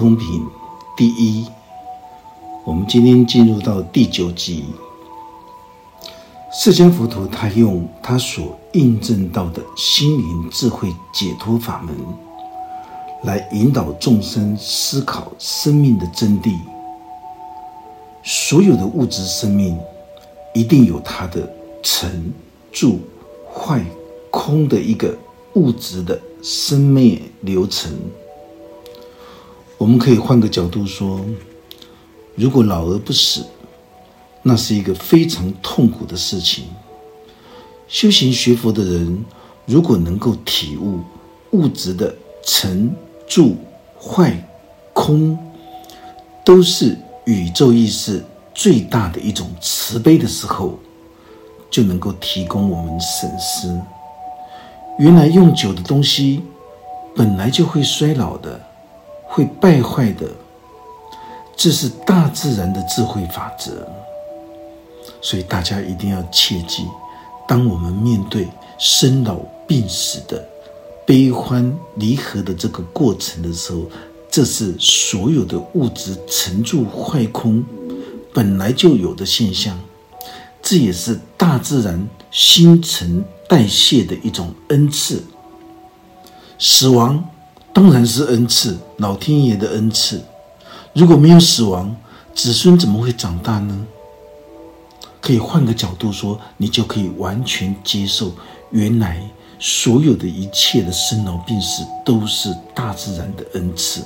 通品第一，我们今天进入到第九集。释迦佛陀他用他所印证到的心灵智慧解脱法门，来引导众生思考生命的真谛。所有的物质生命，一定有它的成、住、坏、空的一个物质的生灭流程。我们可以换个角度说，如果老而不死，那是一个非常痛苦的事情。修行学佛的人，如果能够体悟物质的成、住、坏、空，都是宇宙意识最大的一种慈悲的时候，就能够提供我们审思：原来用久的东西，本来就会衰老的。会败坏的，这是大自然的智慧法则。所以大家一定要切记：当我们面对生老病死的悲欢离合的这个过程的时候，这是所有的物质沉住坏空本来就有的现象，这也是大自然新陈代谢的一种恩赐。死亡。当然是恩赐，老天爷的恩赐。如果没有死亡，子孙怎么会长大呢？可以换个角度说，你就可以完全接受，原来所有的一切的生老病死都是大自然的恩赐，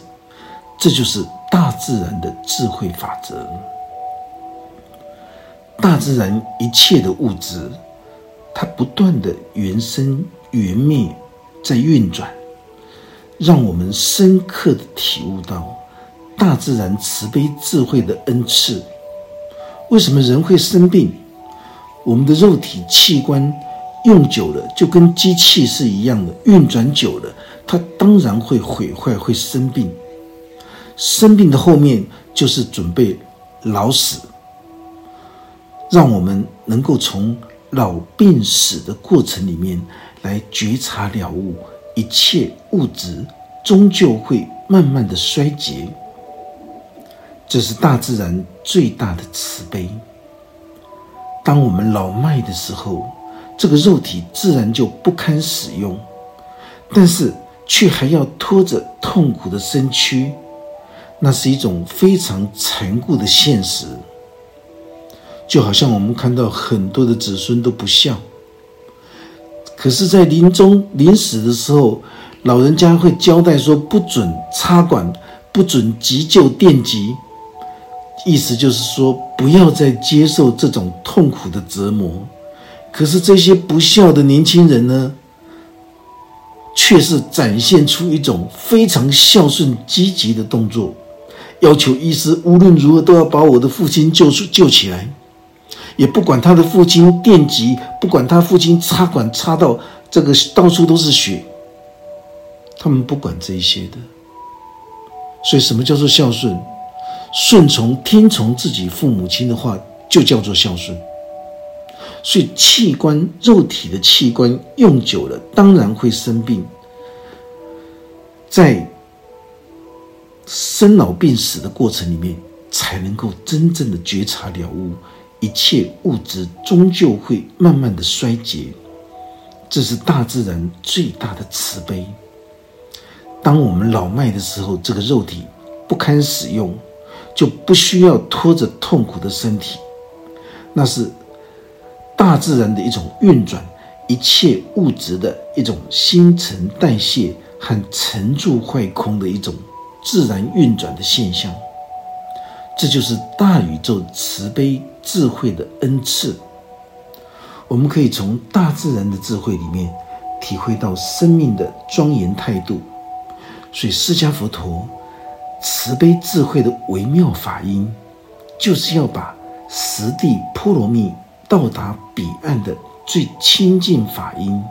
这就是大自然的智慧法则。大自然一切的物质，它不断的原生缘灭，在运转。让我们深刻的体悟到大自然慈悲智慧的恩赐。为什么人会生病？我们的肉体器官用久了，就跟机器是一样的，运转久了，它当然会毁坏，会生病。生病的后面就是准备老死。让我们能够从老病死的过程里面来觉察了悟。一切物质终究会慢慢的衰竭，这是大自然最大的慈悲。当我们老迈的时候，这个肉体自然就不堪使用，但是却还要拖着痛苦的身躯，那是一种非常残酷的现实。就好像我们看到很多的子孙都不孝。可是，在临终临死的时候，老人家会交代说：不准插管，不准急救电击。意思就是说，不要再接受这种痛苦的折磨。可是，这些不孝的年轻人呢，却是展现出一种非常孝顺、积极的动作，要求医师无论如何都要把我的父亲救出、救起来。也不管他的父亲电击，不管他父亲插管插到这个到处都是血，他们不管这一些的。所以，什么叫做孝顺？顺从、听从自己父母亲的话，就叫做孝顺。所以，器官、肉体的器官用久了，当然会生病。在生老病死的过程里面，才能够真正的觉察了悟。一切物质终究会慢慢的衰竭，这是大自然最大的慈悲。当我们老迈的时候，这个肉体不堪使用，就不需要拖着痛苦的身体，那是大自然的一种运转，一切物质的一种新陈代谢和沉住坏空的一种自然运转的现象。这就是大宇宙慈悲智慧的恩赐。我们可以从大自然的智慧里面体会到生命的庄严态度。所以，释迦佛陀慈悲智慧的微妙法音，就是要把十地波罗蜜到达彼岸的最亲近法音，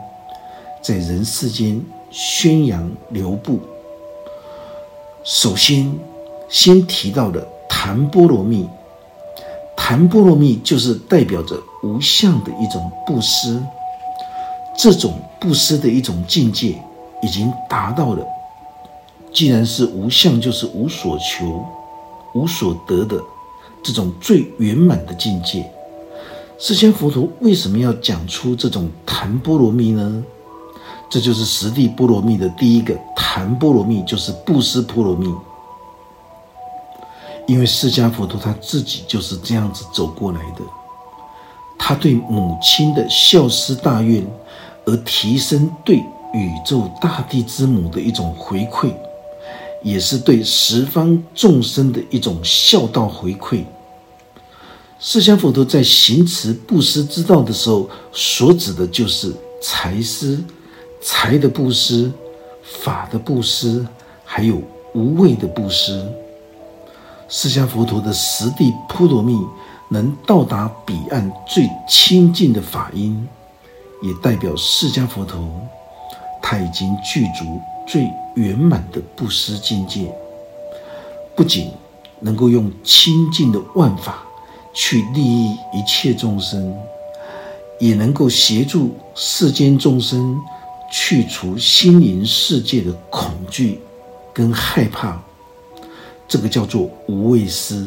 在人世间宣扬流布。首先，先提到了。檀波罗蜜，檀波罗蜜就是代表着无相的一种布施，这种布施的一种境界，已经达到了既然是无相，就是无所求、无所得的这种最圆满的境界。释迦佛陀为什么要讲出这种谈波罗蜜呢？这就是十地波罗蜜的第一个谈波罗蜜，就是布施波罗蜜。因为释迦佛陀他自己就是这样子走过来的，他对母亲的孝思大愿，而提升对宇宙大地之母的一种回馈，也是对十方众生的一种孝道回馈。释迦佛陀在行持布施之道的时候，所指的就是财施、财的布施、法的布施，还有无畏的布施。释迦佛陀的十地波罗蜜能到达彼岸最清净的法音，也代表释迦佛陀他已经具足最圆满的布施境界，不仅能够用清净的万法。去利益一切众生，也能够协助世间众生去除心灵世界的恐惧跟害怕。这个叫做无畏施。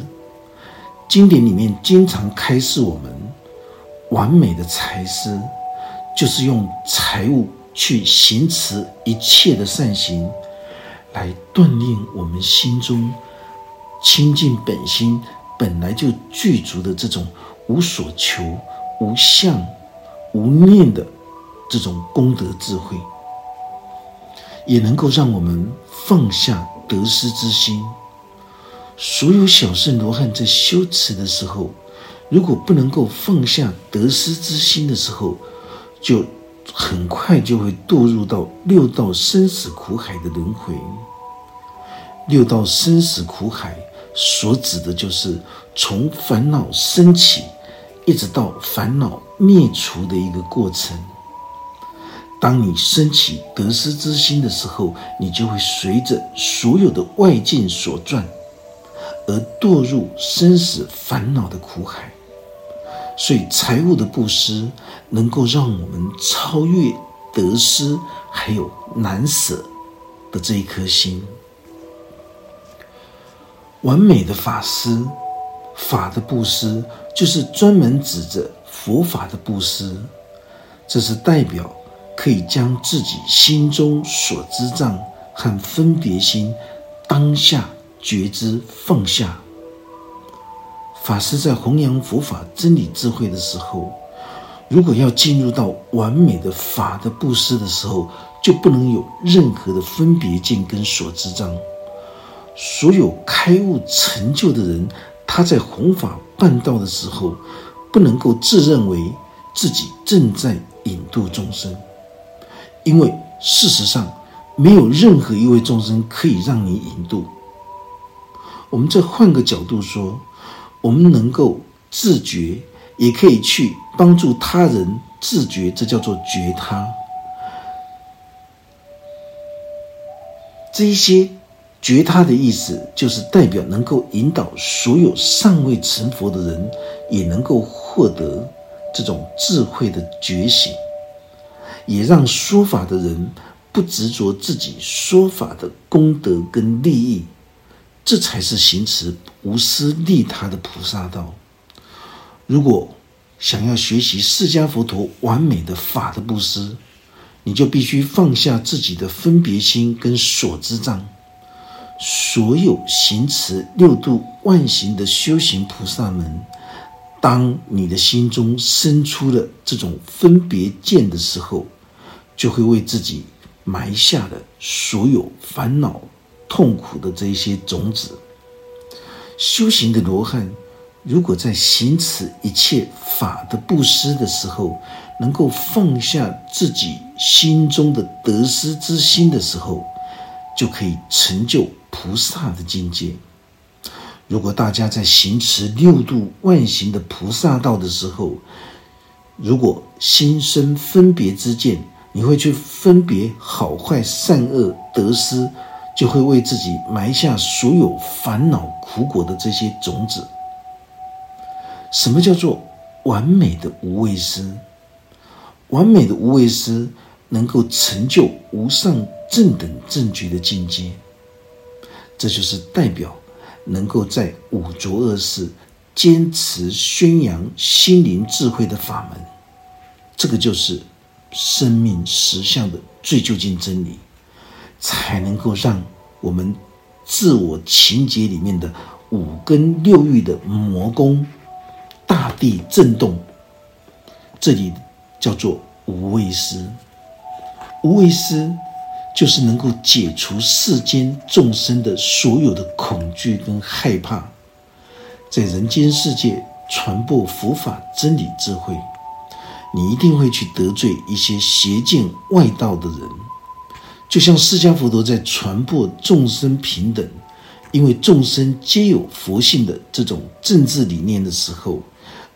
经典里面经常开示我们，完美的财施就是用财物去行持一切的善行，来锻炼我们心中清净本心。本来就具足的这种无所求、无相、无念的这种功德智慧，也能够让我们放下得失之心。所有小圣罗汉在修持的时候，如果不能够放下得失之心的时候，就很快就会堕入到六道生死苦海的轮回。六道生死苦海。所指的就是从烦恼升起，一直到烦恼灭除的一个过程。当你升起得失之心的时候，你就会随着所有的外境所转，而堕入生死烦恼的苦海。所以，财物的布施能够让我们超越得失，还有难舍的这一颗心。完美的法师，法的布施，就是专门指着佛法的布施。这是代表可以将自己心中所知障和分别心当下觉知放下。法师在弘扬佛法真理智慧的时候，如果要进入到完美的法的布施的时候，就不能有任何的分别见跟所知障。所有开悟成就的人，他在弘法办道的时候，不能够自认为自己正在引渡众生，因为事实上没有任何一位众生可以让你引渡。我们再换个角度说，我们能够自觉，也可以去帮助他人自觉，这叫做觉他。这一些。觉他的意思，就是代表能够引导所有尚未成佛的人，也能够获得这种智慧的觉醒，也让说法的人不执着自己说法的功德跟利益，这才是行持无私利他的菩萨道。如果想要学习释迦佛陀完美的法的布施，你就必须放下自己的分别心跟所知障。所有行持六度万行的修行菩萨们，当你的心中生出了这种分别见的时候，就会为自己埋下了所有烦恼、痛苦的这一些种子。修行的罗汉，如果在行持一切法的布施的时候，能够放下自己心中的得失之心的时候，就可以成就。菩萨的境界。如果大家在行持六度万行的菩萨道的时候，如果心生分别之见，你会去分别好坏善恶得失，就会为自己埋下所有烦恼苦果的这些种子。什么叫做完美的无畏师？完美的无畏师能够成就无上正等正觉的境界。这就是代表能够在五浊恶世坚持宣扬心灵智慧的法门，这个就是生命实相的最究竟真理，才能够让我们自我情节里面的五根六欲的魔功大地震动。这里叫做无畏师，无畏师。就是能够解除世间众生的所有的恐惧跟害怕，在人间世界传播佛法真理智慧，你一定会去得罪一些邪见外道的人。就像释迦佛陀在传播众生平等，因为众生皆有佛性的这种政治理念的时候，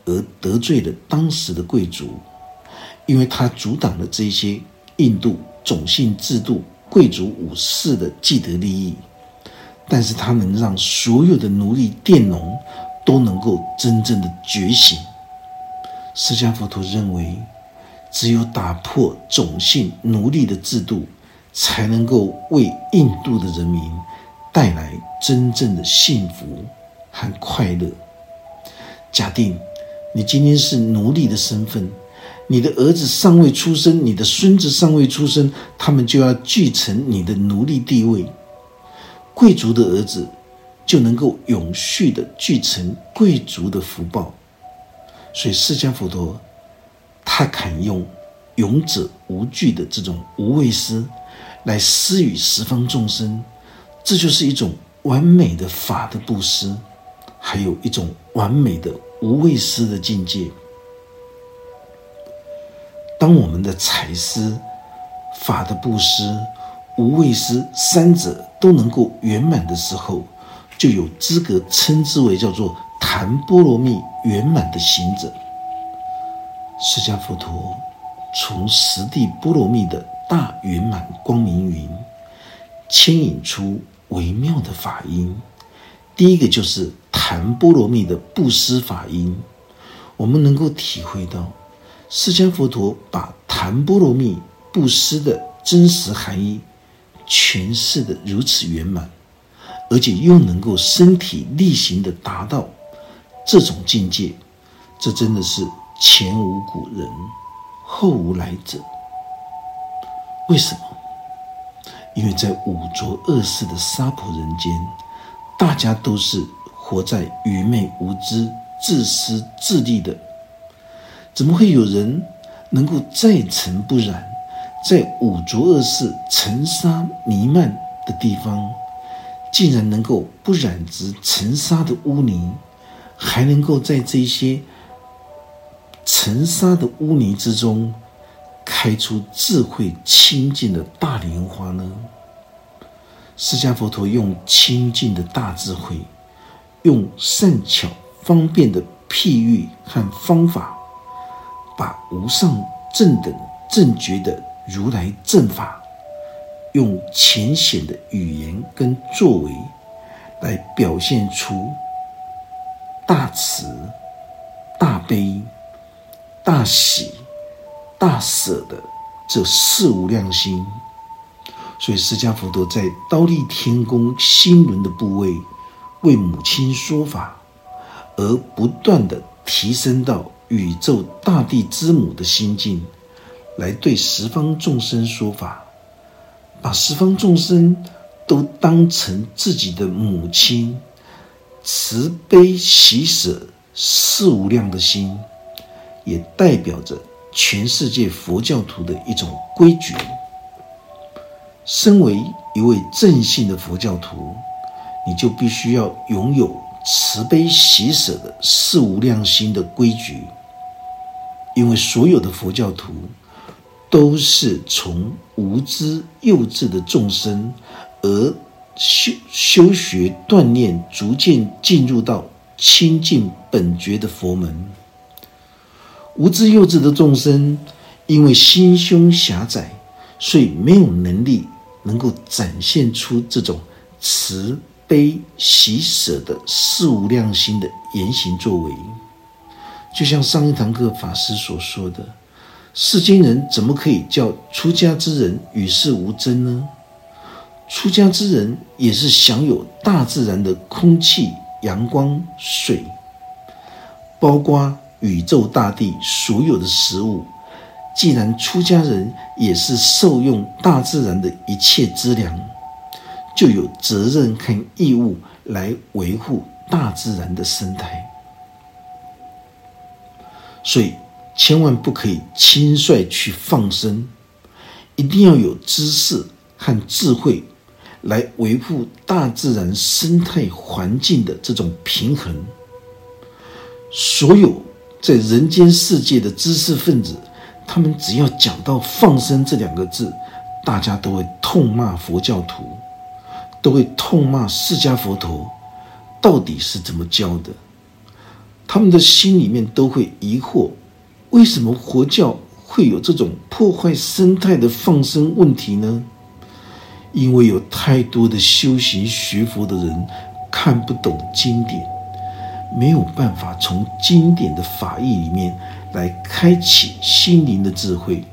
而得罪了当时的贵族，因为他阻挡了这些印度种姓制度。贵族武士的既得利益，但是他能让所有的奴隶佃农都能够真正的觉醒。释迦佛陀认为，只有打破种姓奴隶的制度，才能够为印度的人民带来真正的幸福和快乐。假定你今天是奴隶的身份。你的儿子尚未出生，你的孙子尚未出生，他们就要继承你的奴隶地位。贵族的儿子就能够永续的继承贵族的福报。所以释迦佛陀他肯用勇者无惧的这种无畏施来施与十方众生，这就是一种完美的法的布施，还有一种完美的无畏施的境界。当我们的财施、法的布施、无畏施三者都能够圆满的时候，就有资格称之为叫做檀波罗蜜圆满的行者。释迦佛陀从十地波罗蜜的大圆满光明云牵引出微妙的法音，第一个就是檀波罗蜜的布施法音，我们能够体会到。释迦佛陀把檀波罗蜜布施的真实含义诠释的如此圆满，而且又能够身体力行的达到这种境界，这真的是前无古人，后无来者。为什么？因为在五浊恶世的娑婆人间，大家都是活在愚昧无知、自私自利的。怎么会有人能够再尘不染，在五浊恶世尘沙弥漫的地方，竟然能够不染指尘沙的污泥，还能够在这些尘沙的污泥之中，开出智慧清净的大莲花呢？释迦佛陀用清净的大智慧，用善巧方便的譬喻和方法。把无上正等正觉的如来正法，用浅显的语言跟作为，来表现出大慈、大悲、大喜、大舍的这四无量心。所以，释迦佛陀在刀立天宫心轮的部位，为母亲说法，而不断的提升到。宇宙大地之母的心境，来对十方众生说法，把十方众生都当成自己的母亲，慈悲喜舍四无量的心，也代表着全世界佛教徒的一种规矩。身为一位正信的佛教徒，你就必须要拥有慈悲喜舍的四无量心的规矩。因为所有的佛教徒都是从无知幼稚的众生，而修修学锻炼，逐渐进入到清净本觉的佛门。无知幼稚的众生，因为心胸狭窄，所以没有能力能够展现出这种慈悲喜舍的四无量心的言行作为。就像上一堂课法师所说的，世间人怎么可以叫出家之人与世无争呢？出家之人也是享有大自然的空气、阳光、水，包括宇宙大地所有的食物。既然出家人也是受用大自然的一切资粮，就有责任和义务来维护大自然的生态。所以，千万不可以轻率去放生，一定要有知识和智慧来维护大自然生态环境的这种平衡。所有在人间世界的知识分子。他们只要讲到放生这两个字，大家都会痛骂佛教徒，都会痛骂释迦佛陀，到底是怎么教的？他们的心里面都会疑惑：为什么佛教会有这种破坏生态的放生问题呢？因为有太多的修行学佛的人看不懂经典，没有办法从经典的法义里面。来开启心灵的智慧，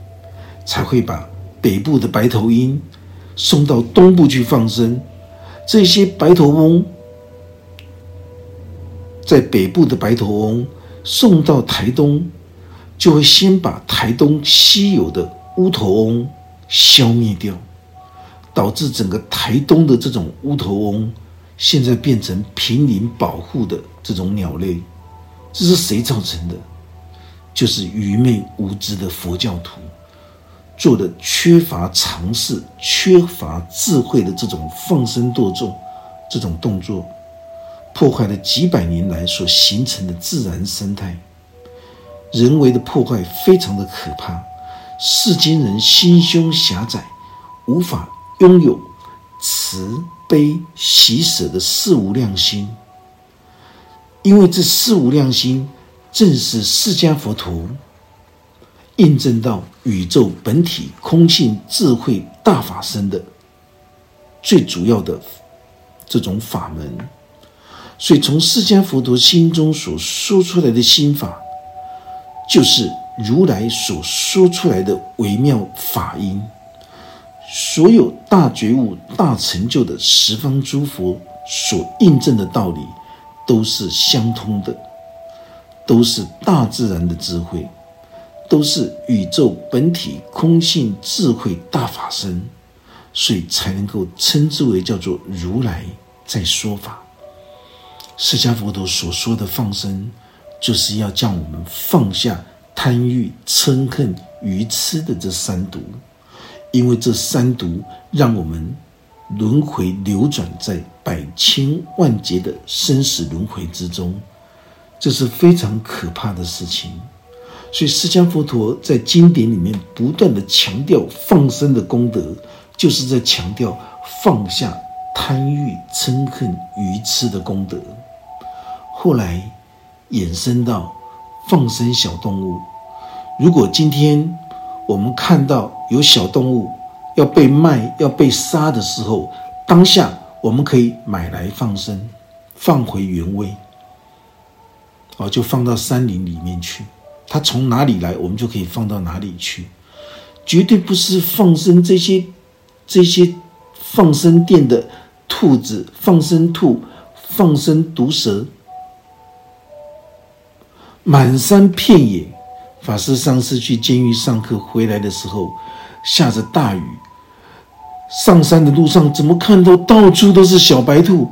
才会把北部的白头鹰送到东部去放生。这些白头翁在北部的白头翁送到台东，就会先把台东稀有的乌头翁消灭掉，导致整个台东的这种乌头翁现在变成濒临保护的这种鸟类。这是谁造成的？就是愚昧无知的佛教徒做的缺乏尝试、缺乏智慧的这种放生堕众这种动作，破坏了几百年来所形成的自然生态。人为的破坏非常的可怕，世间人心胸狭窄，无法拥有慈悲喜舍的四无量心，因为这四无量心。正是释迦佛陀印证到宇宙本体空性智慧大法身的最主要的这种法门，所以从释迦佛陀心中所说出来的心法，就是如来所说出来的微妙法音。所有大觉悟、大成就的十方诸佛所印证的道理，都是相通的。都是大自然的智慧，都是宇宙本体空性智慧大法身，所以才能够称之为叫做如来在说法。释迦佛陀所说的放生，就是要将我们放下贪欲、嗔恨、愚痴的这三毒，因为这三毒让我们轮回流转在百千万劫的生死轮回之中。这是非常可怕的事情，所以释迦佛陀在经典里面不断的强调放生的功德，就是在强调放下贪欲、嗔恨、愚痴的功德。后来衍生到放生小动物。如果今天我们看到有小动物要被卖、要被杀的时候，当下我们可以买来放生，放回原位。哦，就放到山林里面去，它从哪里来，我们就可以放到哪里去，绝对不是放生这些这些放生店的兔子、放生兔、放生毒蛇，满山遍野。法师上次去监狱上课回来的时候，下着大雨，上山的路上怎么看到到处都是小白兔？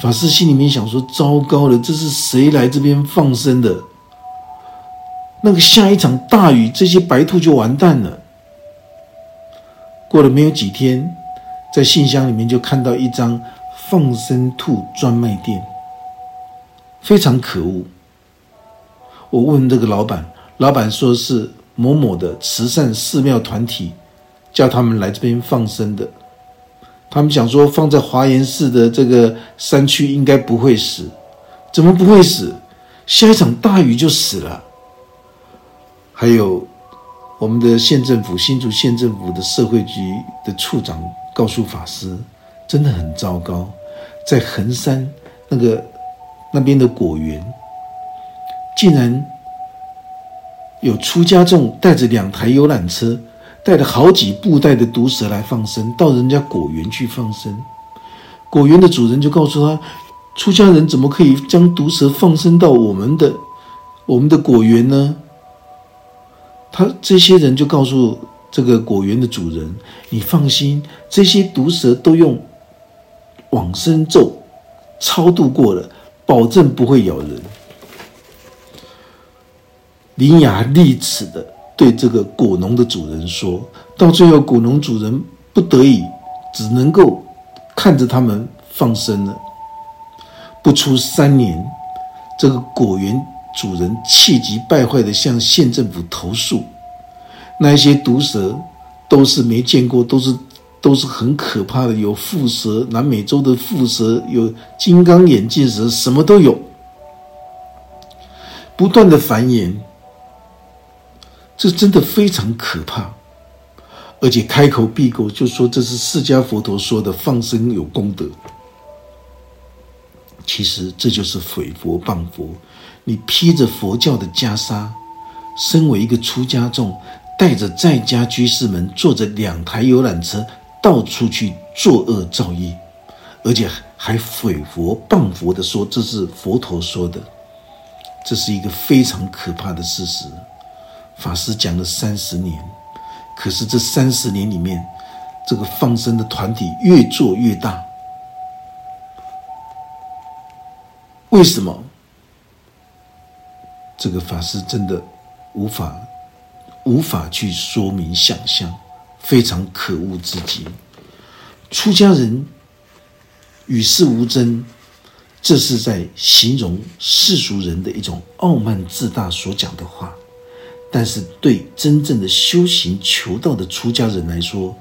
法师心里面想说：“糟糕了，这是谁来这边放生的？那个下一场大雨，这些白兔就完蛋了。”过了没有几天，在信箱里面就看到一张放生兔专卖店，非常可恶。我问这个老板，老板说是某某的慈善寺庙团体叫他们来这边放生的。他们想说，放在华严寺的这个山区应该不会死，怎么不会死？下一场大雨就死了。还有我们的县政府新竹县政府的社会局的处长告诉法师，真的很糟糕，在横山那个那边的果园，竟然有出家众带着两台游览车带了好几布袋的毒蛇来放生，到人家果园去放生。果园的主人就告诉他：“出家人怎么可以将毒蛇放生到我们的我们的果园呢？”他这些人就告诉这个果园的主人：“你放心，这些毒蛇都用往生咒超度过了，保证不会咬人。”伶牙俐齿的对这个果农的主人说，到最后果农主人不得已，只能够看着他们放生了。不出三年，这个果园主人气急败坏的向县政府投诉，那些毒蛇都是没见过，都是都是很可怕的，有蝮蛇，南美洲的蝮蛇，有金刚眼镜蛇，什么都有，不断的繁衍。这真的非常可怕，而且开口闭口就说这是释迦佛陀说的放生有功德。其实这就是毁佛谤佛。你披着佛教的袈裟，身为一个出家众，带着在家居士们，坐着两台游览车到处去作恶造业，而且还毁佛谤佛的说这是佛陀说的，这是一个非常可怕的事实。法师讲了三十年，可是这三十年里面，这个放生的团体越做越大。为什么？这个法师真的无法无法去说明想象，非常可恶至极。出家人与世无争，这是在形容世俗人的一种傲慢自大所讲的话。但是，对真正的修行求道的出家人来说，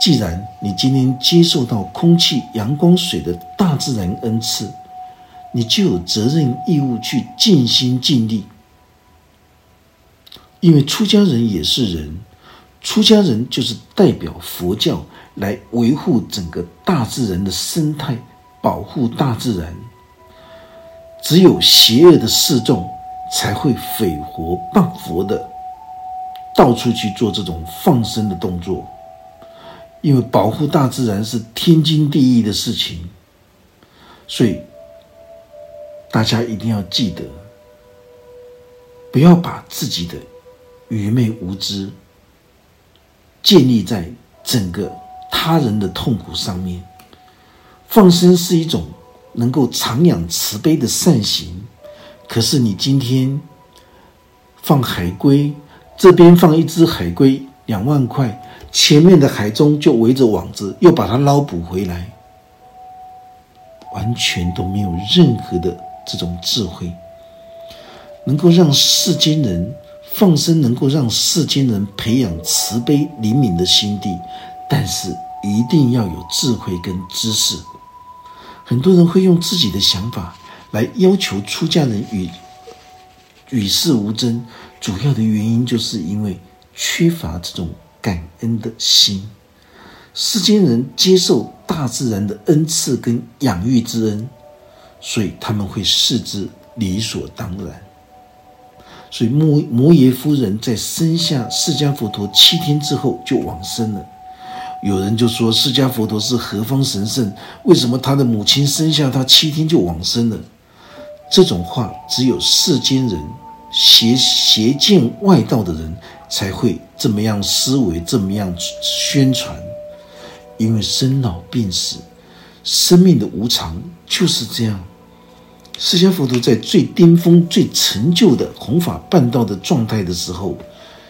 既然你今天接受到空气、阳光、水的大自然恩赐，你就有责任义务去尽心尽力。因为出家人也是人，出家人就是代表佛教来维护整个大自然的生态，保护大自然。只有邪恶的示众才会毁佛谤佛的。到处去做这种放生的动作，因为保护大自然是天经地义的事情，所以大家一定要记得，不要把自己的愚昧无知建立在整个他人的痛苦上面。放生是一种能够长养慈悲的善行，可是你今天放海龟。这边放一只海龟，两万块，前面的海中就围着网子，又把它捞捕回来，完全都没有任何的这种智慧，能够让世间人放生，能够让世间人培养慈悲灵敏的心地，但是一定要有智慧跟知识。很多人会用自己的想法来要求出家人与与世无争。主要的原因就是因为缺乏这种感恩的心。世间人接受大自然的恩赐跟养育之恩，所以他们会视之理所当然。所以摩摩耶夫人在生下释迦佛陀七天之后就往生了。有人就说释迦佛陀是何方神圣？为什么他的母亲生下他七天就往生了？这种话只有世间人。邪邪见外道的人才会这么样思维，这么样宣传。因为生老病死，生命的无常就是这样。释迦佛陀在最巅峰、最成就的弘法办道的状态的时候，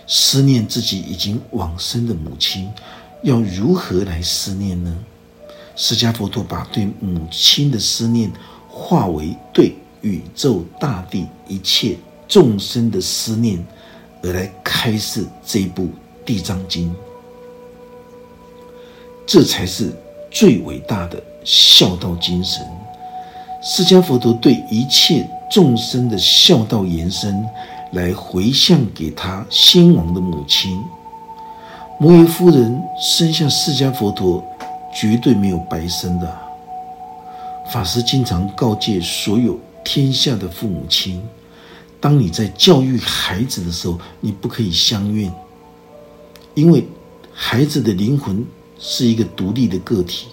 思念自己已经往生的母亲，要如何来思念呢？释迦佛陀把对母亲的思念化为对宇宙大地一切。众生的思念，而来开示这一部《地藏经》，这才是最伟大的孝道精神。释迦佛陀对一切众生的孝道延伸，来回向给他先王的母亲摩耶夫人生下释迦佛陀，绝对没有白生的。法师经常告诫所有天下的父母亲。当你在教育孩子的时候，你不可以相怨，因为孩子的灵魂是一个独立的个体。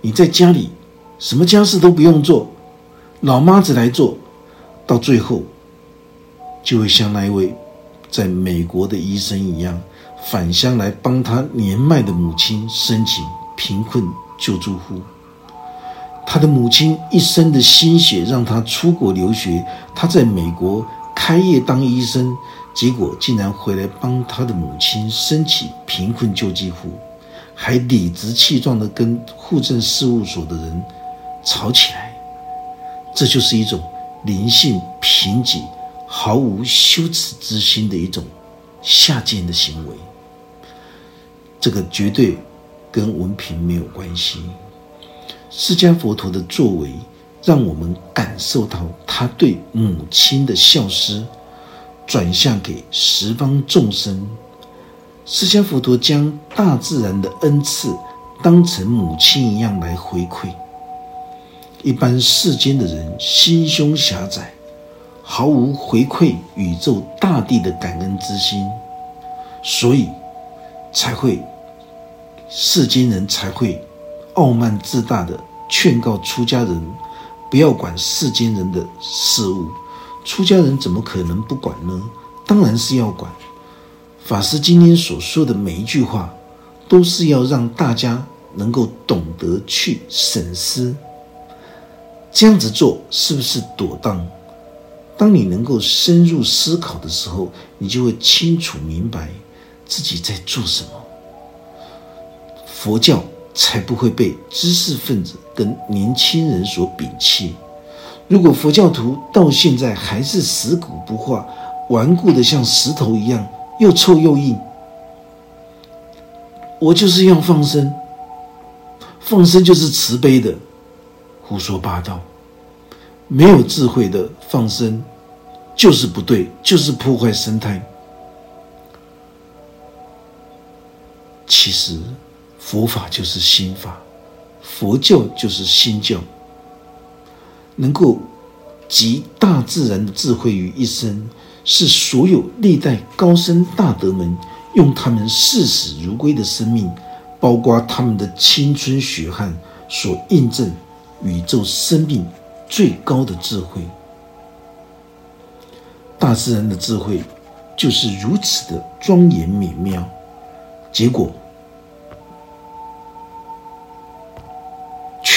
你在家里什么家事都不用做，老妈子来做，到最后就会像那一位在美国的医生一样，返乡来帮他年迈的母亲申请贫困救助户。他的母亲一生的心血让他出国留学，他在美国开业当医生。结果竟然回来帮他的母亲申请贫困救济户，还理直气壮地跟户政事务所的人吵起来。这就是一种灵性贫瘠、毫无羞耻之心的一种下贱的行为。这个绝对跟文凭没有关系。释迦佛陀的作为，让我们感受到他对母亲的孝思。转向给十方众生，释迦佛陀将大自然的恩赐当成母亲一样来回馈。一般世间的人心胸狭窄，毫无回馈宇宙大地的感恩之心，所以才会世间人才会傲慢自大的劝告出家人不要管世间人的事物。出家人怎么可能不管呢？当然是要管。法师今天所说的每一句话，都是要让大家能够懂得去审思，这样子做是不是妥当？当你能够深入思考的时候，你就会清楚明白自己在做什么。佛教才不会被知识分子跟年轻人所摒弃。如果佛教徒到现在还是死骨不化、顽固的像石头一样，又臭又硬，我就是要放生，放生就是慈悲的，胡说八道，没有智慧的放生就是不对，就是破坏生态。其实佛法就是心法，佛教就是心教。能够集大自然的智慧于一身，是所有历代高僧大德们用他们视死如归的生命，包括他们的青春血汗所印证宇宙生命最高的智慧。大自然的智慧就是如此的庄严美妙，结果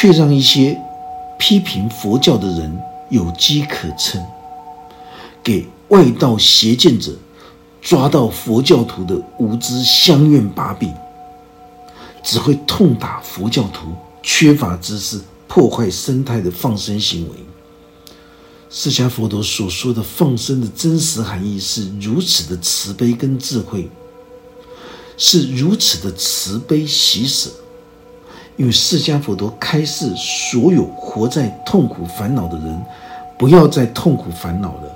却让一些。批评佛教的人有机可乘，给外道邪见者抓到佛教徒的无知相怨把柄，只会痛打佛教徒缺乏知识、破坏生态的放生行为。释迦佛陀所说的放生的真实含义是如此的慈悲跟智慧，是如此的慈悲喜舍。因为释迦佛陀开示，所有活在痛苦烦恼的人，不要再痛苦烦恼了，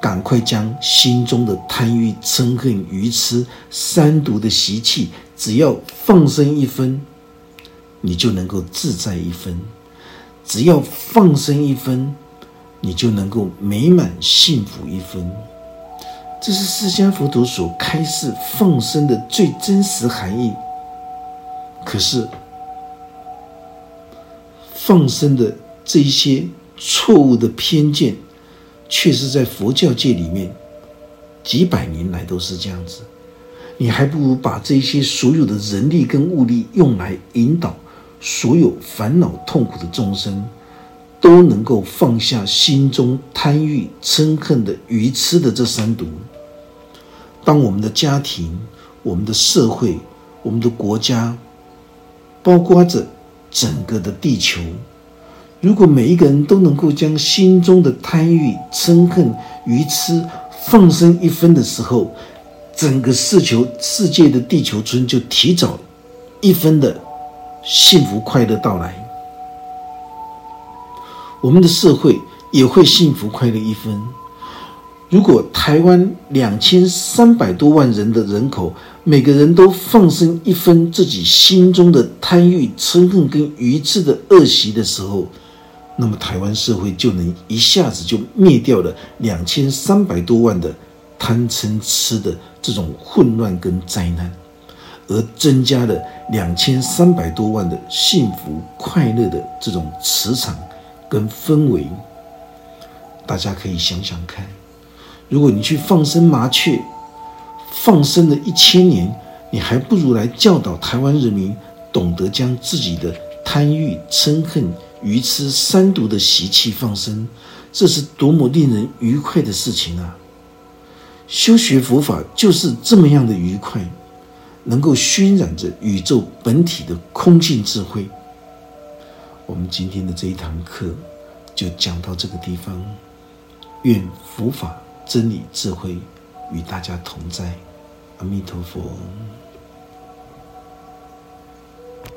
赶快将心中的贪欲、嗔恨、愚痴三毒的习气，只要放生一分，你就能够自在一分；只要放生一分，你就能够美满幸福一分。这是释迦佛陀所开示放生的最真实含义。可是。放生的这一些错误的偏见，却是在佛教界里面几百年来都是这样子。你还不如把这些所有的人力跟物力用来引导所有烦恼痛苦的众生，都能够放下心中贪欲嗔恨的愚痴的这三毒。当我们的家庭、我们的社会、我们的国家，包括着。整个的地球，如果每一个人都能够将心中的贪欲、嗔恨、愚痴放生一分的时候，整个世球世界的地球村就提早一分的幸福快乐到来，我们的社会也会幸福快乐一分。如果台湾两千三百多万人的人口，每个人都放生一分自己心中的贪欲、嗔恨跟愚痴的恶习的时候，那么台湾社会就能一下子就灭掉了两千三百多万的贪嗔痴的这种混乱跟灾难，而增加了两千三百多万的幸福快乐的这种磁场跟氛围。大家可以想想看，如果你去放生麻雀，放生了一千年，你还不如来教导台湾人民懂得将自己的贪欲、嗔恨、愚痴三毒的习气放生，这是多么令人愉快的事情啊！修学佛法就是这么样的愉快，能够熏染着宇宙本体的空性智慧。我们今天的这一堂课就讲到这个地方。愿佛法真理智慧与大家同在，阿弥陀佛。